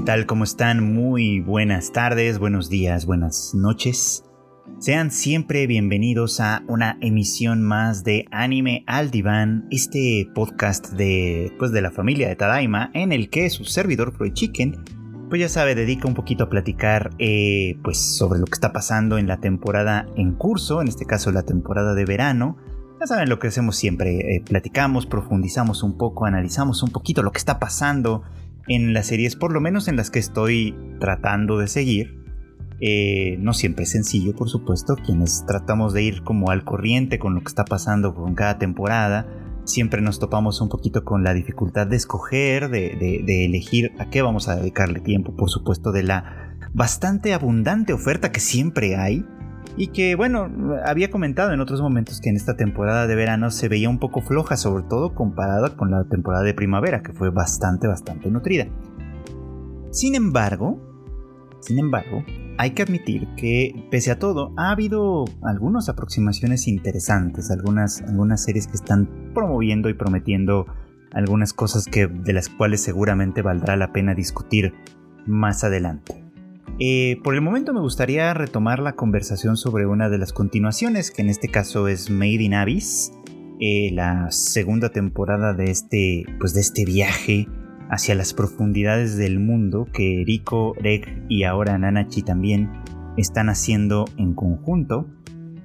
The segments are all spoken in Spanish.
¿qué tal? ¿Cómo están? Muy buenas tardes, buenos días, buenas noches. Sean siempre bienvenidos a una emisión más de Anime al Diván, este podcast de, pues, de la familia de Tadaima, en el que su servidor Freud Chicken, pues ya sabe, dedica un poquito a platicar eh, pues, sobre lo que está pasando en la temporada en curso, en este caso la temporada de verano. Ya saben lo que hacemos siempre, eh, platicamos, profundizamos un poco, analizamos un poquito lo que está pasando en las series, por lo menos en las que estoy tratando de seguir. Eh, no siempre es sencillo, por supuesto, quienes tratamos de ir como al corriente con lo que está pasando con cada temporada, siempre nos topamos un poquito con la dificultad de escoger, de, de elegir a qué vamos a dedicarle tiempo, por supuesto, de la bastante abundante oferta que siempre hay y que bueno, había comentado en otros momentos que en esta temporada de verano se veía un poco floja, sobre todo comparada con la temporada de primavera, que fue bastante, bastante nutrida. Sin embargo, sin embargo, hay que admitir que, pese a todo, ha habido algunas aproximaciones interesantes, algunas, algunas series que están promoviendo y prometiendo algunas cosas que, de las cuales seguramente valdrá la pena discutir más adelante. Eh, por el momento me gustaría retomar la conversación sobre una de las continuaciones, que en este caso es Made in Abyss, eh, la segunda temporada de este, pues de este viaje hacia las profundidades del mundo que Riko, Reg y ahora Nanachi también están haciendo en conjunto,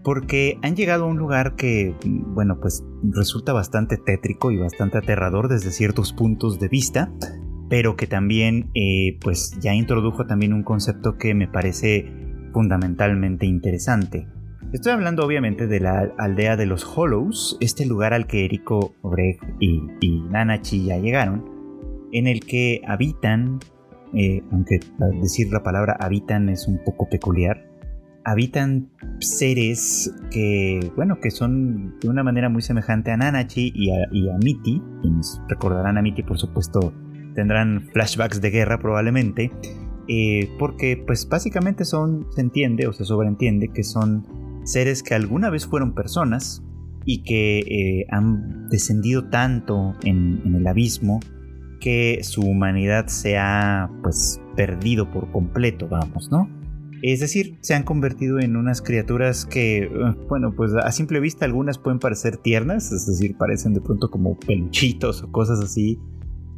porque han llegado a un lugar que, bueno, pues resulta bastante tétrico y bastante aterrador desde ciertos puntos de vista, pero que también eh, pues ya introdujo también un concepto que me parece fundamentalmente interesante. Estoy hablando obviamente de la aldea de los Hollows, este lugar al que Eriko, Obreg y, Nanachi ya llegaron, en el que habitan, eh, aunque decir la palabra habitan es un poco peculiar, habitan seres que, bueno, que son de una manera muy semejante a Nanachi y a, y Miti, quienes recordarán a Miti por supuesto tendrán flashbacks de guerra probablemente, eh, porque pues básicamente son, se entiende o se sobreentiende que son seres que alguna vez fueron personas y que eh, han descendido tanto en, el abismo que su humanidad se ha pues perdido por completo, vamos, ¿no? Es decir, se han convertido en unas criaturas que, eh, bueno, pues a simple vista algunas pueden parecer tiernas, es decir, parecen de pronto como peluchitos o cosas así,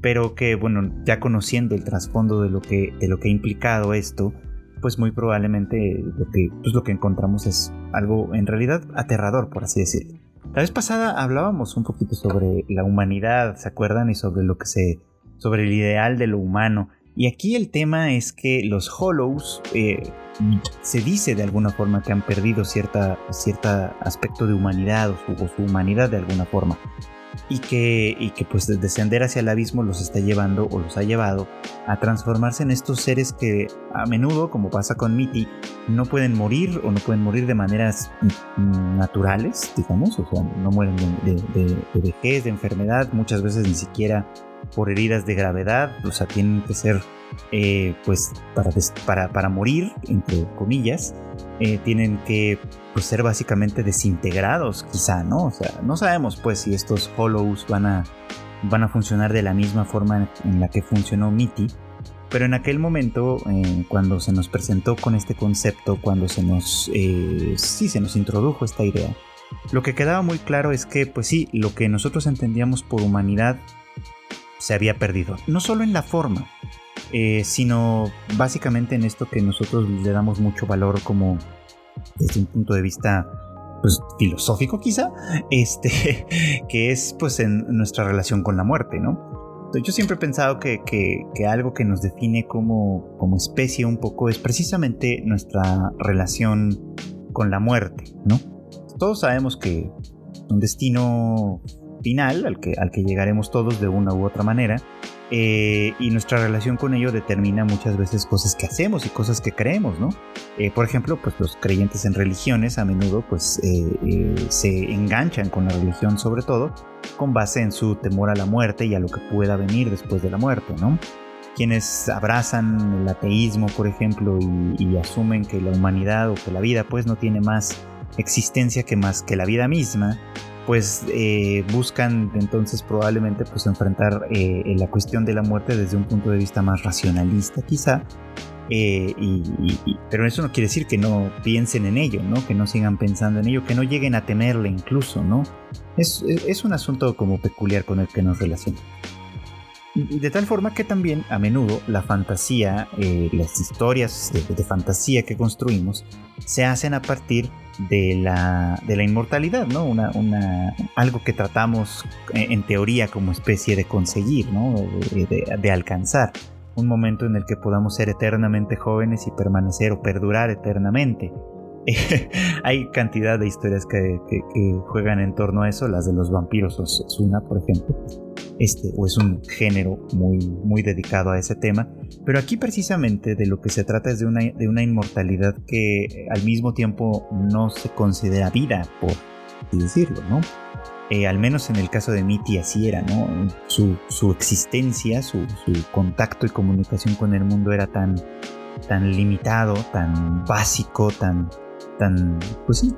pero que bueno, ya conociendo el trasfondo de lo que, de lo que ha implicado esto, pues muy probablemente lo que, pues lo que encontramos es algo en realidad aterrador, por así decirlo. La vez pasada hablábamos un poquito sobre la humanidad, ¿se acuerdan? Y sobre lo que se. sobre el ideal de lo humano. Y aquí el tema es que los Hollows eh, se dice de alguna forma que han perdido cierta, cierta aspecto de humanidad o su humanidad de alguna forma y que, y que pues descender hacia el abismo los está llevando o los ha llevado a transformarse en estos seres que a menudo, como pasa con Mitty, no pueden morir o no pueden morir de maneras naturales, digamos, o sea, no mueren de, de, de vejez, de enfermedad, muchas veces ni siquiera por heridas de gravedad, o sea, tienen que ser eh, pues para, para, para, morir, entre comillas, eh, tienen que pues, ser básicamente desintegrados, quizá, ¿no? O sea, no sabemos pues si estos hollows van a, van a funcionar de la misma forma en la que funcionó Mitty, pero en aquel momento, eh, cuando se nos presentó con este concepto, cuando se nos, sí, se nos introdujo esta idea, lo que quedaba muy claro es que, pues sí, lo que nosotros entendíamos por humanidad se había perdido. No solo en la forma, eh, sino básicamente en esto que nosotros le damos mucho valor como desde un punto de vista pues, filosófico quizá, este, que es pues en nuestra relación con la muerte, ¿no? Yo siempre he pensado que, que, algo que nos define como, como especie un poco es precisamente nuestra relación con la muerte, ¿no? Todos sabemos que un destino final al que, al que llegaremos todos de una u otra manera. Eh, y nuestra relación con ello determina muchas veces cosas que hacemos y cosas que creemos, ¿no? Eh, por ejemplo, pues los creyentes en religiones a menudo pues eh, se enganchan con la religión sobre todo con base en su temor a la muerte y a lo que pueda venir después de la muerte, ¿no? Quienes abrazan el ateísmo, por ejemplo, y, y asumen que la humanidad o que la vida pues no tiene más existencia que más que la vida misma, pues eh, buscan entonces probablemente pues enfrentar eh, la cuestión de la muerte desde un punto de vista más racionalista quizá eh, pero eso no quiere decir que no piensen en ello, ¿no? Que no sigan pensando en ello, que no lleguen a temerle incluso, ¿no? Es, es un asunto como peculiar con el que nos relacionamos. De tal forma que también a menudo la fantasía, las historias de, fantasía que construimos, se hacen a partir de la, de la inmortalidad, ¿no? Una, algo que tratamos eh, en teoría como especie de conseguir, ¿no? de alcanzar un momento en el que podamos ser eternamente jóvenes y permanecer o perdurar eternamente. Hay cantidad de historias que, juegan en torno a eso, las de los vampiros es una, por ejemplo, este, o es un género muy, muy dedicado a ese tema, pero aquí precisamente de lo que se trata es de una, de una inmortalidad que al mismo tiempo no se considera vida, por decirlo, ¿no? Eh, al menos en el caso de Mitty así era, ¿no? Su, existencia, su, contacto y comunicación con el mundo era tan, tan limitado, tan básico, tan, tan, pues sí,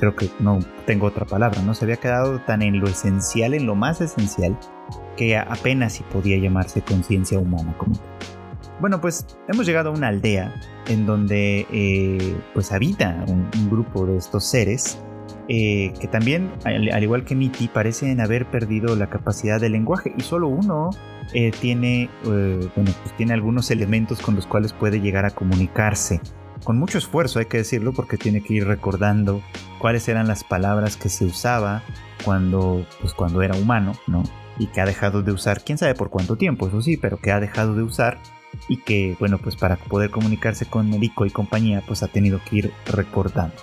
creo que no tengo otra palabra, ¿no? Se había quedado tan en lo esencial, en lo más esencial, que apenas si podía llamarse conciencia humana como bueno, pues hemos llegado a una aldea en donde eh, pues habita un, grupo de estos seres eh, que también, al, igual que Mitty, parecen haber perdido la capacidad de lenguaje y solo uno eh, tiene, bueno, pues tiene algunos elementos con los cuales puede llegar a comunicarse. Con mucho esfuerzo, hay que decirlo, porque tiene que ir recordando cuáles eran las palabras que se usaba cuando, pues cuando era humano, ¿no? Y que ha dejado de usar, quién sabe por cuánto tiempo, eso sí, pero que ha dejado de usar y que, bueno, pues para poder comunicarse con Médico y compañía, pues ha tenido que ir recordando.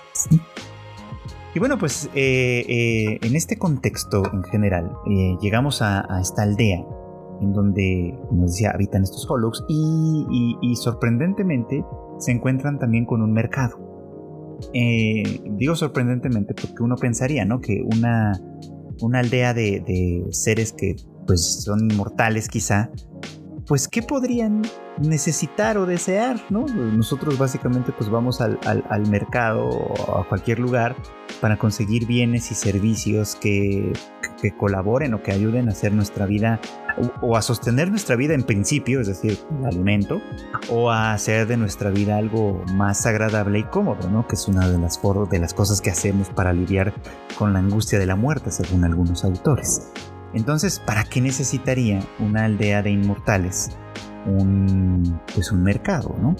Y bueno, pues eh, eh, en este contexto en general, eh, llegamos a, esta aldea en donde, como decía, habitan estos Hollows y, sorprendentemente se encuentran también con un mercado. digo sorprendentemente porque uno pensaría, ¿no? Que una, una aldea de, de seres que pues son inmortales quizá, pues qué podrían necesitar o desear, ¿no? Nosotros básicamente pues vamos al, mercado o a cualquier lugar para conseguir bienes y servicios que, colaboren o que ayuden a hacer nuestra vida o, a sostener nuestra vida en principio, es decir, el alimento, o a hacer de nuestra vida algo más agradable y cómodo, ¿no? Que es una de las, de las cosas que hacemos para lidiar con la angustia de la muerte, según algunos autores. Entonces, ¿para qué necesitaría una aldea de inmortales un, pues un mercado, ¿no?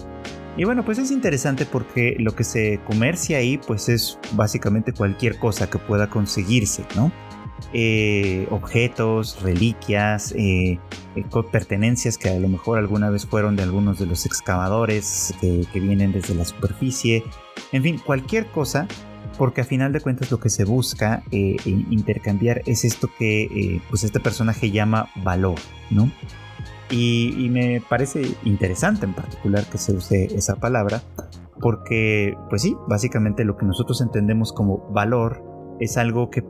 Y bueno, pues es interesante porque lo que se comercia ahí pues es básicamente cualquier cosa que pueda conseguirse, ¿no? Eh, objetos, reliquias, eh, eh, pertenencias que a lo mejor alguna vez fueron de algunos de los excavadores que, vienen desde la superficie, en fin, cualquier cosa porque a final de cuentas lo que se busca intercambiar es esto que pues este personaje llama valor, ¿no? Y, me parece interesante en particular que se use esa palabra, porque pues sí, básicamente lo que nosotros entendemos como valor es algo que,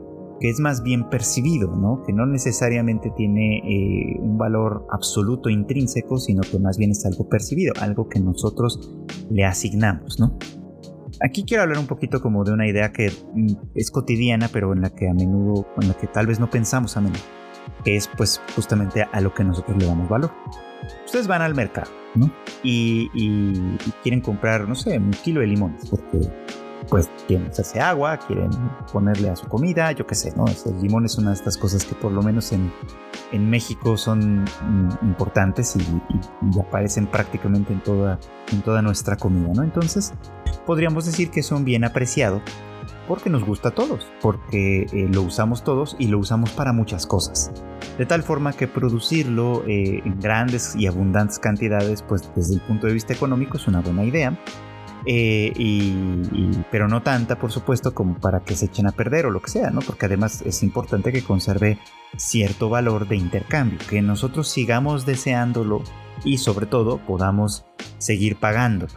es más bien percibido, ¿no? Que no necesariamente tiene eh, un valor absoluto intrínseco, sino que más bien es algo percibido, algo que nosotros le asignamos, ¿no? Aquí quiero hablar un poquito como de una idea que mm, es cotidiana, pero en la que a menudo, en la que tal vez no pensamos a menudo, que es pues justamente a lo que nosotros le damos valor. Ustedes van al mercado, ¿no? Y, quieren comprar, no sé, un kilo de limones, porque pues quieren hacerse agua, quieren ponerle a su comida, yo qué sé, ¿no? El limón es una de estas cosas que por lo menos en, en México son mm, importantes y, aparecen prácticamente en toda, en toda nuestra comida, ¿no? Entonces, podríamos decir que son bien apreciados porque nos gusta a todos, porque eh, lo usamos todos y lo usamos para muchas cosas. De tal forma que producirlo eh, en grandes y abundantes cantidades, pues desde el punto de vista económico es una buena idea, eh, pero no tanta, por supuesto, como para que se echen a perder o lo que sea, ¿no? Porque además es importante que conserve cierto valor de intercambio, que nosotros sigamos deseándolo y sobre todo podamos seguir pagándolo.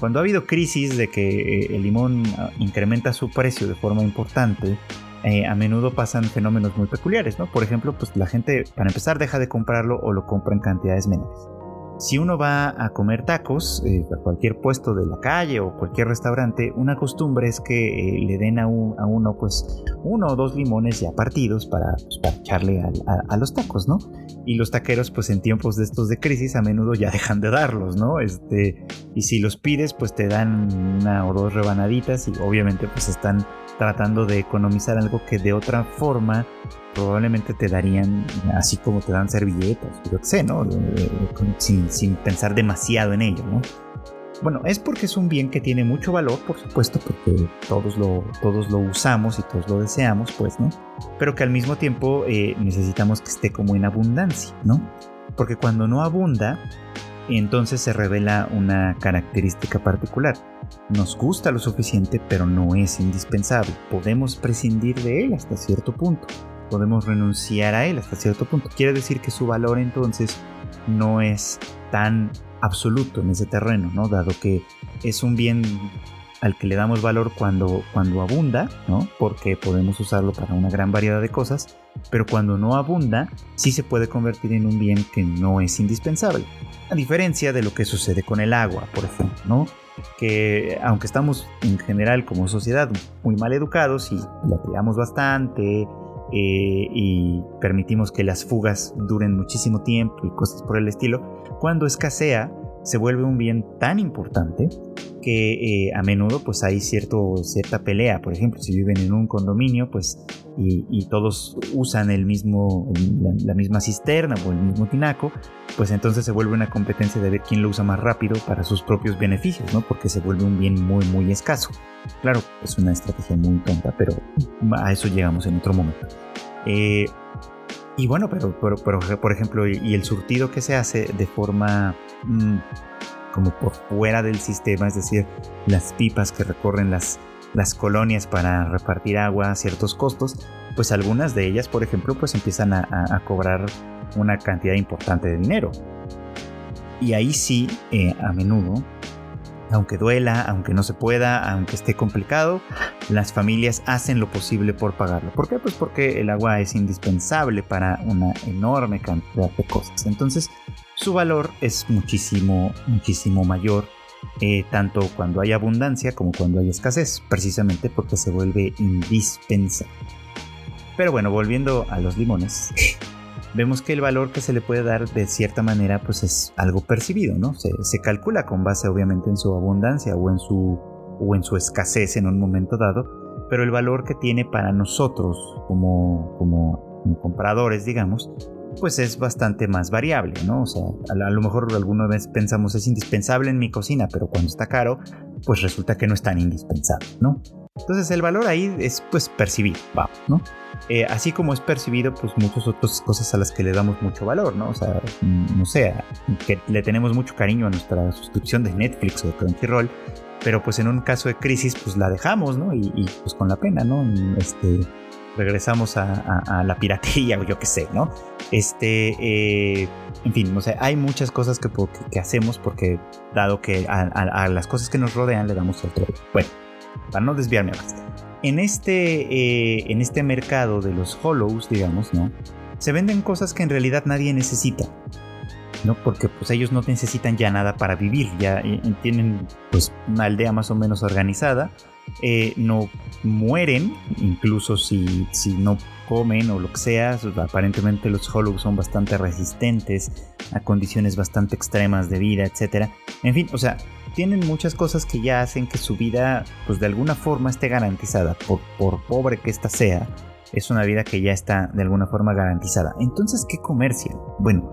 Cuando ha habido crisis de que eh, el limón ah, incrementa su precio de forma importante, eh, a menudo pasan fenómenos muy peculiares, ¿no? Por ejemplo, pues la gente, para empezar, deja de comprarlo o lo compra en cantidades menores. Si uno va a comer tacos eh, a cualquier puesto de la calle o cualquier restaurante, una costumbre es que eh, le den a, uno pues uno o dos limones ya partidos para, pues, echarle a, los tacos, ¿no? Y los taqueros pues en tiempos de estos de crisis a menudo ya dejan de darlos, ¿no? Este, y si los pides pues te dan una o dos rebanaditas y obviamente pues están tratando de economizar algo que de otra forma probablemente te darían así como te dan servilletas, ¿no? Sin, pensar demasiado en ello, ¿no? Bueno, es porque es un bien que tiene mucho valor, por supuesto, porque todos lo, todos lo usamos y todos lo deseamos, pues, ¿no? Pero que al mismo tiempo eh, necesitamos que esté como en abundancia, ¿no? Porque cuando no abunda, entonces se revela una característica particular. Nos gusta lo suficiente, pero no es indispensable. Podemos prescindir de él hasta cierto punto. Podemos renunciar a él hasta cierto punto. Quiere decir que su valor entonces no es tan absoluto en ese terreno, ¿no? Dado que es un bien al que le damos valor cuando, cuando abunda. Porque podemos usarlo para una gran variedad de cosas, pero cuando no abunda, sí se puede convertir en un bien que no es indispensable. A diferencia de lo que sucede con el agua, por ejemplo, ¿no? Que aunque estamos en general como sociedad muy mal educados y la tiramos bastante, eh, y permitimos que las fugas duren muchísimo tiempo y cosas por el estilo, cuando escasea se vuelve un bien tan importante que eh, a menudo pues hay cierto, cierta pelea. Por ejemplo, si viven en un condominio pues y, todos usan el mismo, la, misma cisterna o el mismo tinaco, pues entonces se vuelve una competencia de ver quién lo usa más rápido para sus propios beneficios, ¿no? Porque se vuelve un bien muy, muy escaso. Claro, es una estrategia muy tonta, pero a eso llegamos en otro momento. Eh, y bueno, pero, pero, por ejemplo, y el surtido que se hace de forma mm, como por fuera del sistema, es decir, las pipas que recorren las, las colonias para repartir agua a ciertos costos, pues algunas de ellas, por ejemplo, pues empiezan a, cobrar una cantidad importante de dinero. Y ahí sí, eh, a menudo, aunque duela, aunque no se pueda, aunque esté complicado, las familias hacen lo posible por pagarlo. ¿Por qué? Pues porque el agua es indispensable para una enorme cantidad de cosas. Entonces, su valor es muchísimo, muchísimo mayor, eh, tanto cuando hay abundancia como cuando hay escasez, precisamente porque se vuelve indispensable. Pero bueno, volviendo a los limones, vemos que el valor que se le puede dar de cierta manera pues es algo percibido, ¿no? Se, se calcula con base obviamente en su abundancia o en su, o en su escasez en un momento dado, pero el valor que tiene para nosotros como, como compradores, digamos, pues es bastante más variable, ¿no? O sea, a, lo mejor alguna vez pensamos es indispensable en mi cocina, pero cuando está caro, pues resulta que no es tan indispensable, ¿no? Entonces el valor ahí es pues percibido, vamos, ¿no? Eh, así como es percibido pues muchas otras cosas a las que le damos mucho valor, ¿no? O sea, mm, no sé, que le tenemos mucho cariño a nuestra suscripción de Netflix o de Crunchyroll, pero pues en un caso de crisis pues la dejamos, ¿no? Y, pues con la pena, ¿no? Este, regresamos a, la piratería o yo qué sé, ¿no? Este, eh, en fin, o sea, hay muchas cosas que, que, hacemos porque dado que a, las cosas que nos rodean le damos otro. Bueno, para no desviarme más. En este, eh, en este mercado de los hollows, digamos, ¿no? Se venden cosas que en realidad nadie necesita. ¿no? Porque pues ellos no necesitan ya nada para vivir, ya eh, tienen pues una aldea más o menos organizada, eh, no mueren, incluso si, si no comen o lo que sea. Aparentemente los Hollows son bastante resistentes a condiciones bastante extremas de vida, etc. En fin, o sea, tienen muchas cosas que ya hacen que su vida, pues de alguna forma esté garantizada, por, pobre que ésta sea. Es una vida que ya está de alguna forma garantizada. Entonces, ¿qué comercian? Bueno,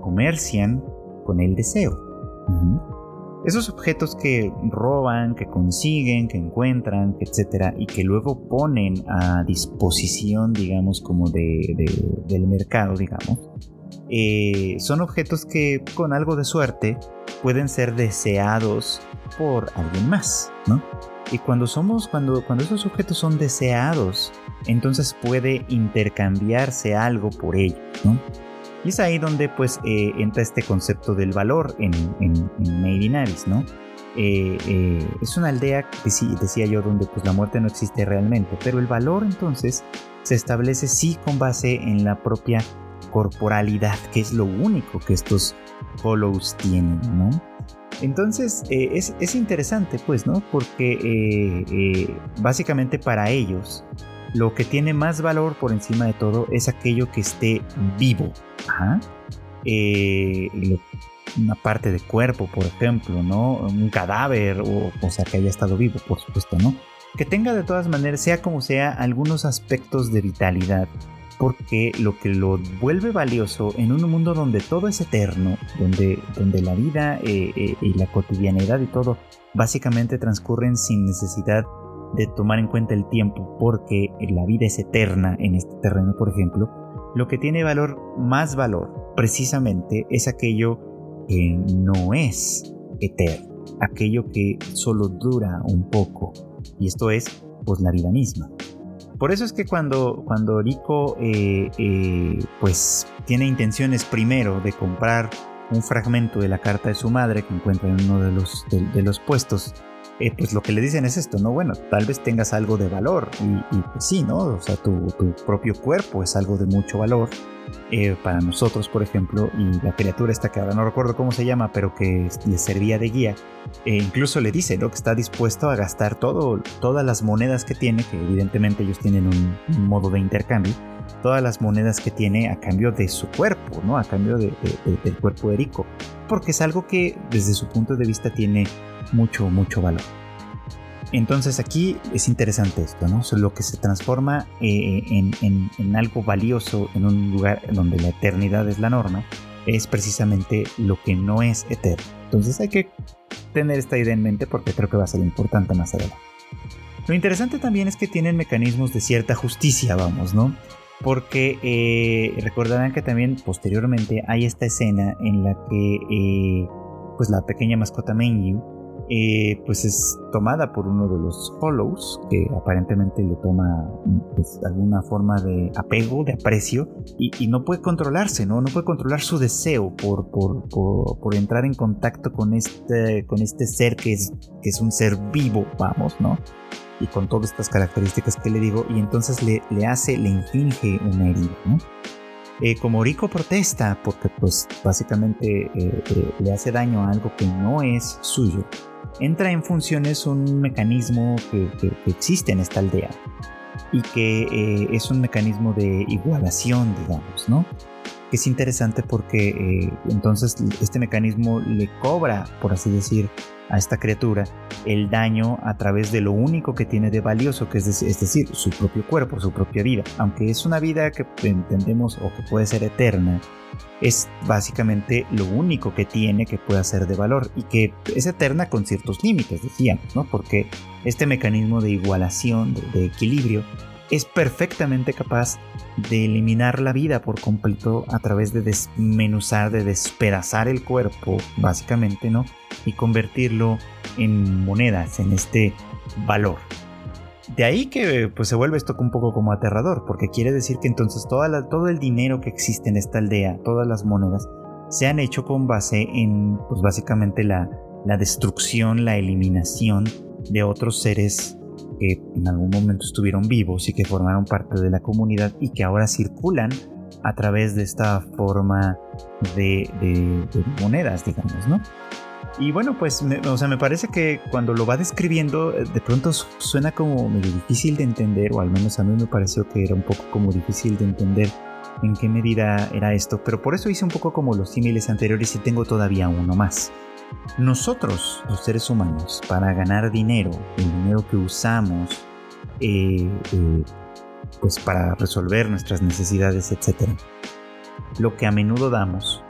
comercian con el deseo. Esos objetos que roban, que consiguen, que encuentran, etcétera, y que luego ponen a disposición, digamos, como de, del mercado, digamos, eh, son objetos que con algo de suerte pueden ser deseados por alguien más, ¿no? Y cuando somos, cuando, cuando esos objetos son deseados, entonces puede intercambiarse algo por ello, ¿no? Y es ahí donde pues eh, entra este concepto del valor en, en, ¿no? Eh, es una aldea, decía yo, donde pues la muerte no existe realmente, pero el valor entonces se establece sí con base en la propia corporalidad, que es lo único que estos hollows tienen, ¿no? Entonces eh, es, interesante, pues, ¿no? Porque eh, eh, básicamente para ellos lo que tiene más valor por encima de todo es aquello que esté vivo. una parte de cuerpo, por ejemplo, ¿no? Un cadáver, o, o sea, que haya estado vivo, por supuesto, ¿no? Que tenga de todas maneras, sea como sea, algunos aspectos de vitalidad porque lo que lo vuelve valioso en un mundo donde todo es eterno, donde, donde la vida eh, eh, y la cotidianidad y todo básicamente transcurren sin necesidad de tomar en cuenta el tiempo, porque la vida es eterna en este terreno, por ejemplo, lo que tiene valor, más valor, precisamente es aquello que no es eterno, aquello que solo dura un poco, y esto es pues la vida misma. Por eso es que cuando, cuando Rico eh, eh, pues tiene intenciones primero de comprar un fragmento de la carta de su madre que encuentra en uno de los, de, los puestos, eh, pues lo que le dicen es esto, ¿no? Bueno, tal vez tengas algo de valor y, pues sí, ¿no? O sea, tu, tu, propio cuerpo es algo de mucho valor eh, para nosotros, por ejemplo, y la criatura esta que ahora no recuerdo cómo se llama, pero que le servía de guía, e incluso le dice ¿no? que está dispuesto a gastar todas las monedas que tiene, que evidentemente ellos tienen un, modo de intercambio, todas las monedas que tiene a cambio de su cuerpo, ¿no? a cambio del cuerpo de Rico, porque es algo que desde su punto de vista tiene mucho, mucho valor. Entonces aquí es interesante esto, ¿no? lo que se transforma eh, en, algo valioso en un lugar donde la eternidad es la norma, es precisamente lo que no es eterno. Entonces hay que tener esta idea en mente porque creo que va a ser importante más adelante. Lo interesante también es que tienen mecanismos de cierta justicia, vamos, ¿no? Porque eh, recordarán que también posteriormente hay esta escena en la que eh, pues la pequeña mascota Menyu eh, pues es tomada por uno de los Hollows, que aparentemente le toma pues, alguna forma de apego, de aprecio, y, no puede controlarse, ¿no? No puede controlar su deseo por, por, entrar en contacto con este, con este ser que es, que es un ser vivo, vamos, ¿no? Y con todas estas características que le digo, y entonces le, le hace, le inflige una herida, ¿no? Eh, como Rico protesta porque pues básicamente eh, le hace daño a algo que no es suyo, entra en funciones un mecanismo que, existe en esta aldea y que eh, es un mecanismo de igualación, digamos, ¿no? Es interesante porque eh, entonces este mecanismo le cobra, por así decir, a esta criatura el daño a través de lo único que tiene de valioso, que es, es decir, su propio cuerpo, su propia vida. Aunque es una vida que entendemos o que puede ser eterna, es básicamente lo único que tiene que puede ser de valor y que es eterna con ciertos límites, decíamos, ¿no? Porque este mecanismo de igualación, de, equilibrio, es perfectamente capaz de eliminar la vida por completo a través de desmenuzar, de despedazar el cuerpo, básicamente, ¿no? Y convertirlo en monedas, en este valor. De ahí que pues, se vuelve esto un poco como aterrador, porque quiere decir que entonces todo el dinero que existe en esta aldea, todas las monedas, se han hecho con base en, pues básicamente la, la destrucción, la eliminación de otros seres que en algún momento estuvieron vivos y que formaron parte de la comunidad y que ahora circulan a través de esta forma de, monedas, digamos, ¿no? Y bueno, pues, o sea, me parece que cuando lo va describiendo, de pronto suena como medio difícil de entender, o al menos a mí me pareció que era un poco como difícil de entender en qué medida era esto, pero por eso hice un poco como los símiles anteriores y tengo todavía uno más. Nosotros, los seres humanos, para ganar dinero, el dinero que usamos, eh, eh, pues para resolver nuestras necesidades, etc., lo que a menudo damos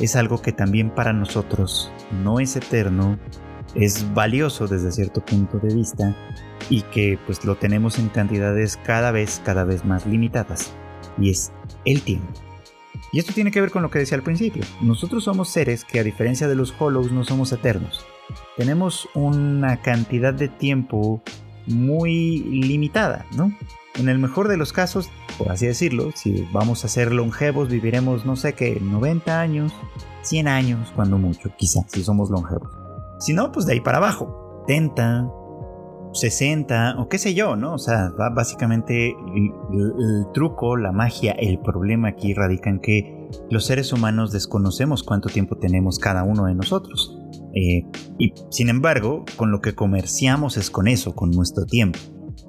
es algo que también para nosotros no es eterno, es valioso desde cierto punto de vista y que pues lo tenemos en cantidades cada vez, cada vez más limitadas y es el tiempo. Y esto tiene que ver con lo que decía al principio. Nosotros somos seres que a diferencia de los hollows no somos eternos. Tenemos una cantidad de tiempo muy limitada, ¿no? En el mejor de los casos, por así decirlo, si vamos a ser longevos, viviremos, no sé qué, 90 años, 100 años, cuando mucho, quizás, si somos longevos. Si no, pues de ahí para abajo, 70, 60 o qué sé yo, ¿no? O sea, básicamente el, truco, la magia, el problema aquí radica en que los seres humanos desconocemos cuánto tiempo tenemos cada uno de nosotros. Eh, y sin embargo, con lo que comerciamos es con eso, con nuestro tiempo.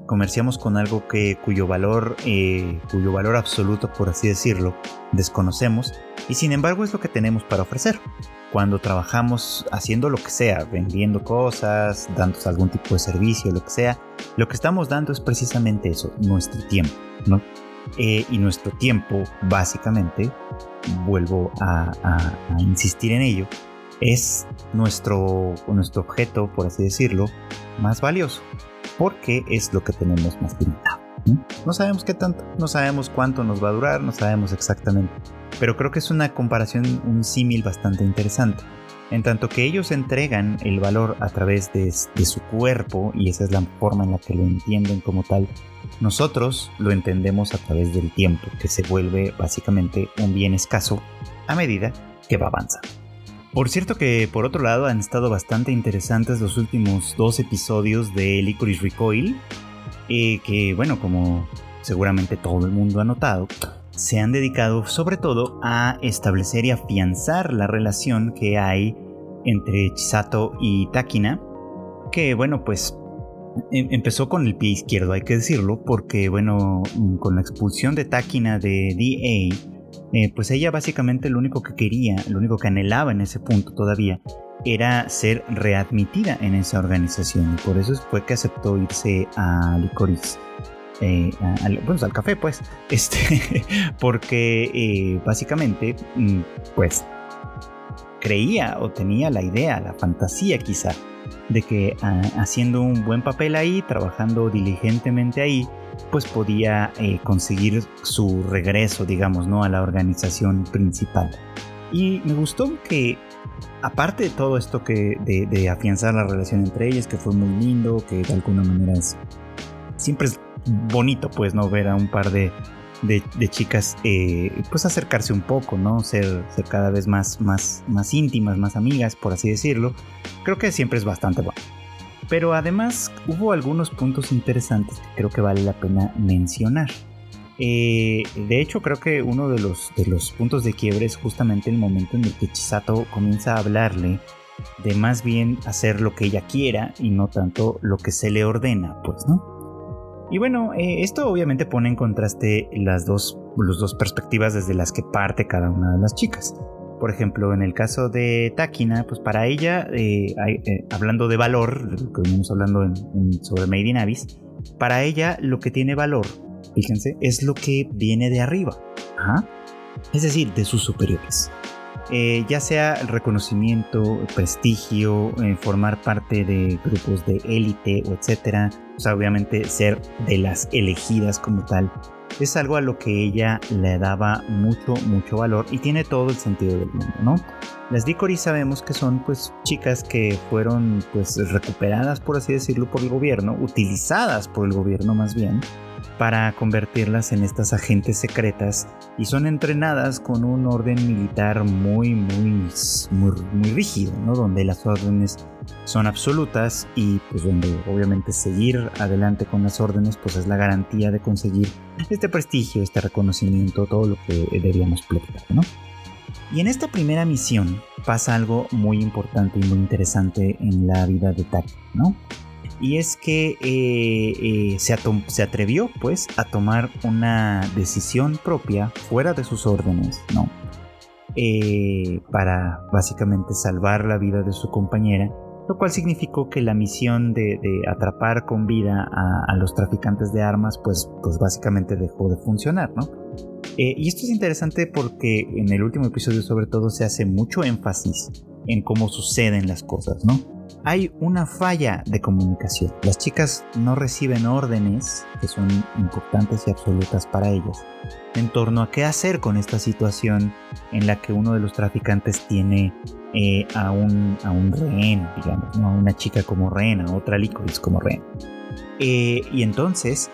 Comerciamos con algo que, cuyo, valor, eh, cuyo valor absoluto, por así decirlo, desconocemos y sin embargo es lo que tenemos para ofrecer cuando trabajamos haciendo lo que sea, vendiendo cosas, dando algún tipo de servicio, lo que sea, lo que estamos dando es precisamente eso, nuestro tiempo, ¿no? Eh, y nuestro tiempo, básicamente, vuelvo a, insistir en ello, es nuestro, nuestro objeto, por así decirlo, más valioso, porque es lo que tenemos más limitado. ¿no? sabemos qué tanto, no sabemos cuánto nos va a durar, no sabemos exactamente. Pero creo que es una comparación, un símil bastante interesante. En tanto que ellos entregan el valor a través de, su cuerpo, y esa es la forma en la que lo entienden como tal, nosotros lo entendemos a través del tiempo, que se vuelve básicamente un bien escaso a medida que va avanzando. Por cierto que por otro lado han estado bastante interesantes los últimos dos episodios de Licorice Recoil, eh, que bueno, como seguramente todo el mundo ha notado, se han dedicado sobre todo a establecer y afianzar la relación que hay entre Chisato y Takina, que bueno, pues em, empezó con el pie izquierdo, hay que decirlo, porque bueno, con la expulsión de Takina de DA, eh, pues ella básicamente lo único que quería, lo único que anhelaba en ese punto todavía, era ser readmitida en esa organización. Y por eso fue que aceptó irse a Licorice. Eh, bueno, al café, pues. Este, porque eh, básicamente, mm, pues, creía o tenía la idea, la fantasía quizá, de que ah, haciendo un buen papel ahí, trabajando diligentemente ahí, pues podía eh, conseguir su regreso, digamos, ¿no? A la organización principal. Y me gustó que aparte de todo esto que de, afianzar la relación entre ellas, que fue muy lindo, que de alguna manera es siempre es bonito, pues, no ver a un par de, chicas, eh, pues acercarse un poco, ¿no? Ser, ser cada vez más, más, más íntimas, más amigas, por así decirlo. Creo que siempre es bastante bueno. Pero además hubo algunos puntos interesantes que creo que vale la pena mencionar. Eh, de hecho, creo que uno de los, de los puntos de quiebre es justamente el momento en el que Chisato comienza a hablarle de más bien hacer lo que ella quiera y no tanto lo que se le ordena, pues, ¿no? Y bueno, eh, esto obviamente pone en contraste las dos, las dos perspectivas desde las que parte cada una de las chicas. Por ejemplo, en el caso de Takina, pues para ella, eh, hablando de valor, lo que venimos hablando sobre Made in Abyss, para ella lo que tiene valor fíjense, es lo que viene de arriba. Es decir, de sus superiores. Eh, ya sea reconocimiento, prestigio, eh, formar parte de grupos de élite o etcétera, o sea, obviamente ser de las elegidas como tal, es algo a lo que ella le daba mucho, mucho valor y tiene todo el sentido del mundo, ¿no? Las Dicori sabemos que son pues chicas que fueron pues recuperadas, por así decirlo, por el gobierno, utilizadas por el gobierno más bien, para convertirlas en estas agentes secretas y son entrenadas con un orden militar muy, muy, muy, rígido, ¿no? Donde las órdenes son absolutas y pues donde obviamente seguir adelante con las órdenes pues es la garantía de conseguir este prestigio, este reconocimiento, todo lo que debíamos platicar, ¿no? Y en esta primera misión pasa algo muy importante y muy interesante en la vida de Taki, ¿no? Y es que eh, eh, se, atrevió pues a tomar una decisión propia fuera de sus órdenes, ¿no? Eh, para básicamente salvar la vida de su compañera, lo cual significó que la misión de, atrapar con vida a, los traficantes de armas pues, pues básicamente dejó de funcionar, ¿no? y esto es interesante porque en el último episodio sobre todo se hace mucho énfasis en cómo suceden las cosas, ¿no? hay una falla de comunicación. Las chicas no reciben órdenes que son importantes y absolutas para ellas en torno a qué hacer con esta situación en la que uno de los traficantes tiene eh, a, un, a rehén, digamos, a una chica como rehén, a otra licorice como rehén. Eh, y entonces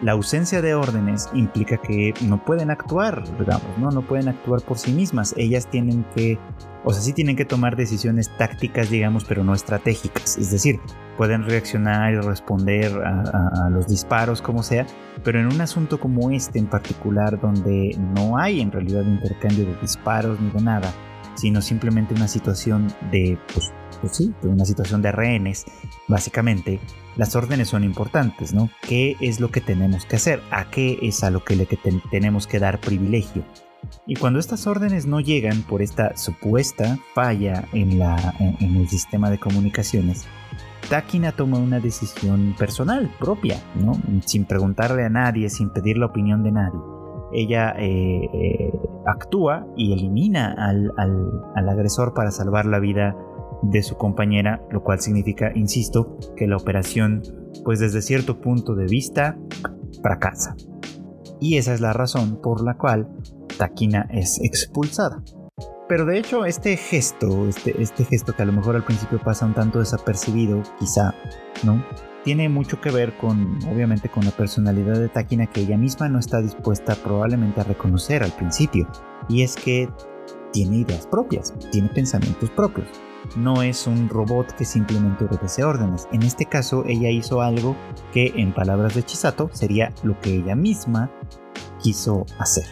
la ausencia de órdenes implica que no pueden actuar, digamos, ¿no? No pueden actuar por sí mismas. Ellas tienen que, o sea, sí tienen que tomar decisiones tácticas, digamos, pero no estratégicas. Es decir, pueden reaccionar y responder a, los disparos, como sea, pero en un asunto como este en particular, donde no hay en realidad intercambio de disparos ni de nada, sino simplemente una situación de, pues, pues una situación de rehenes, básicamente, las órdenes son importantes, ¿no? ¿Qué es lo que tenemos que hacer? ¿A qué es a lo que le tenemos que dar privilegio? Y cuando estas órdenes no llegan por esta supuesta falla en, el sistema de comunicaciones, Takina toma una decisión personal, propia, ¿no? sin preguntarle a nadie, sin pedir la opinión de nadie. Ella eh, eh, actúa y elimina al agresor para salvar la vida de su compañera, lo cual significa, insisto, que la operación, pues desde cierto punto de vista, fracasa. Y esa es la razón por la cual Takina es expulsada. Pero de hecho este gesto, este, este gesto que a lo mejor al principio pasa un tanto desapercibido, quizá, ¿no? Tiene mucho que ver con, obviamente, con la personalidad de Takina que ella misma no está dispuesta probablemente a reconocer al principio. Y es que tiene ideas propias, tiene pensamientos propios no es un robot que simplemente obedece órdenes. En este caso, ella hizo algo que, en palabras de Chisato, sería lo que ella misma quiso hacer.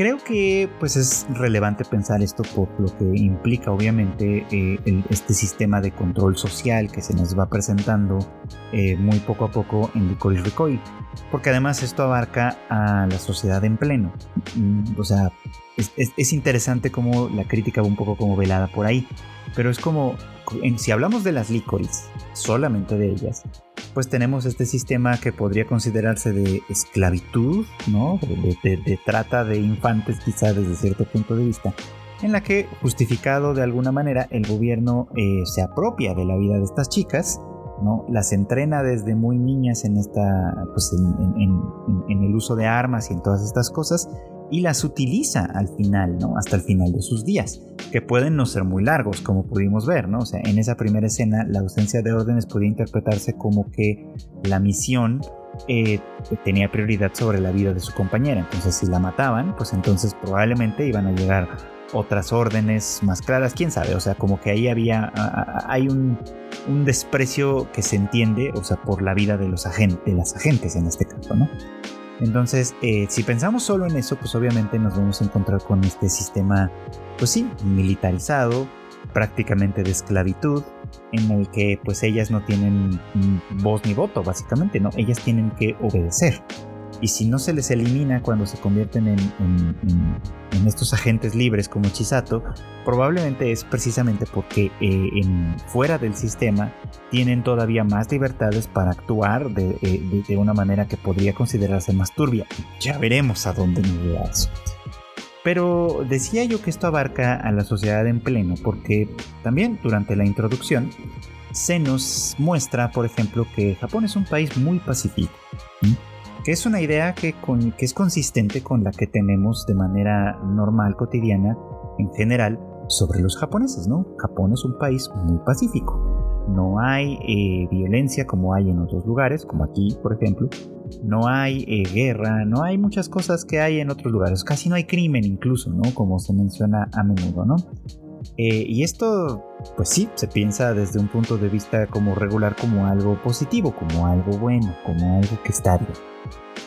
Creo que pues es relevante pensar esto por lo que implica obviamente eh, este sistema de control social que se nos va presentando eh, muy poco a poco en Licorice Recoil, porque además esto abarca a la sociedad en pleno. Mm, o sea, es, interesante como la crítica va un poco como velada por ahí, pero es como, si hablamos de las licorice, solamente de ellas, pues tenemos este sistema que podría considerarse de esclavitud, ¿no? De, trata de infantes quizá desde cierto punto de vista, en la que, justificado de alguna manera, el gobierno eh, se apropia de la vida de estas chicas, ¿no? Las entrena desde muy niñas en esta, pues en, el uso de armas y en todas estas cosas, y las utiliza al final, ¿no? Hasta el final de sus días, que pueden no ser muy largos, como pudimos ver, ¿no? O sea, en esa primera escena, la ausencia de órdenes podía interpretarse como que la misión eh, tenía prioridad sobre la vida de su compañera. Entonces, si la mataban, pues entonces probablemente iban a llegar otras órdenes más claras, quién sabe, o sea, como que ahí había, hay un, un desprecio que se entiende, o sea, por la vida de los agentes, de las agentes en este caso, ¿no? Entonces, eh, si pensamos solo en eso, pues obviamente nos vamos a encontrar con este sistema, pues sí, militarizado, prácticamente de esclavitud, en el que pues ellas no tienen voz ni voto, básicamente, ¿no? Ellas tienen que obedecer y si no se les elimina cuando se convierten en, estos agentes libres como Chisato, probablemente es precisamente porque eh, fuera del sistema tienen todavía más libertades para actuar eh, de, una manera que podría considerarse más turbia. Ya veremos a dónde nos lleva eso. Pero decía yo que esto abarca a la sociedad en pleno, porque también durante la introducción se nos muestra, por ejemplo, que Japón es un país muy pacífico que es una idea que, que es consistente con la que tenemos de manera normal, cotidiana, en general, sobre los japoneses, ¿no? Japón es un país muy pacífico. No hay eh, violencia como hay en otros lugares, como aquí, por ejemplo. No hay eh, guerra, no hay muchas cosas que hay en otros lugares. Casi no hay crimen incluso, ¿no? Como se menciona a menudo, ¿no? Eh, y esto, pues sí, se piensa desde un punto de vista como regular como algo positivo, como algo bueno, como algo que está bien.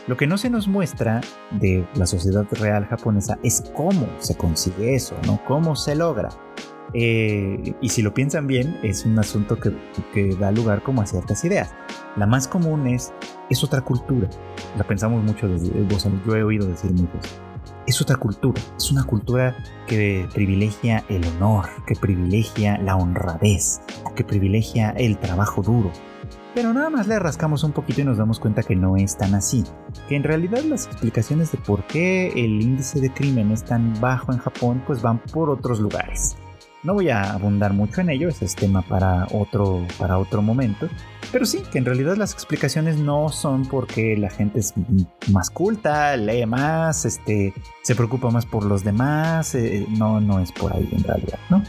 Lo que no se nos muestra de la sociedad real japonesa es cómo se consigue eso, ¿no? Cómo se logra. Eh, y si lo piensan bien, es un asunto que, da lugar como a ciertas ideas. La más común es, es otra cultura. La pensamos mucho, desde, yo he oído decir muchos. Es otra cultura, es una cultura que privilegia el honor, que privilegia la honradez, que privilegia el trabajo duro, pero nada más le rascamos un poquito y nos damos cuenta que no es tan así. Que en realidad las explicaciones de por qué el índice de crimen es tan bajo en Japón pues van por otros lugares. No voy a abundar mucho en ello, ese es tema para otro, para otro momento. Pero sí, que en realidad las explicaciones no son porque la gente es más culta, lee más, este, se preocupa más por los demás. Eh, no, no es por ahí en realidad, ¿no?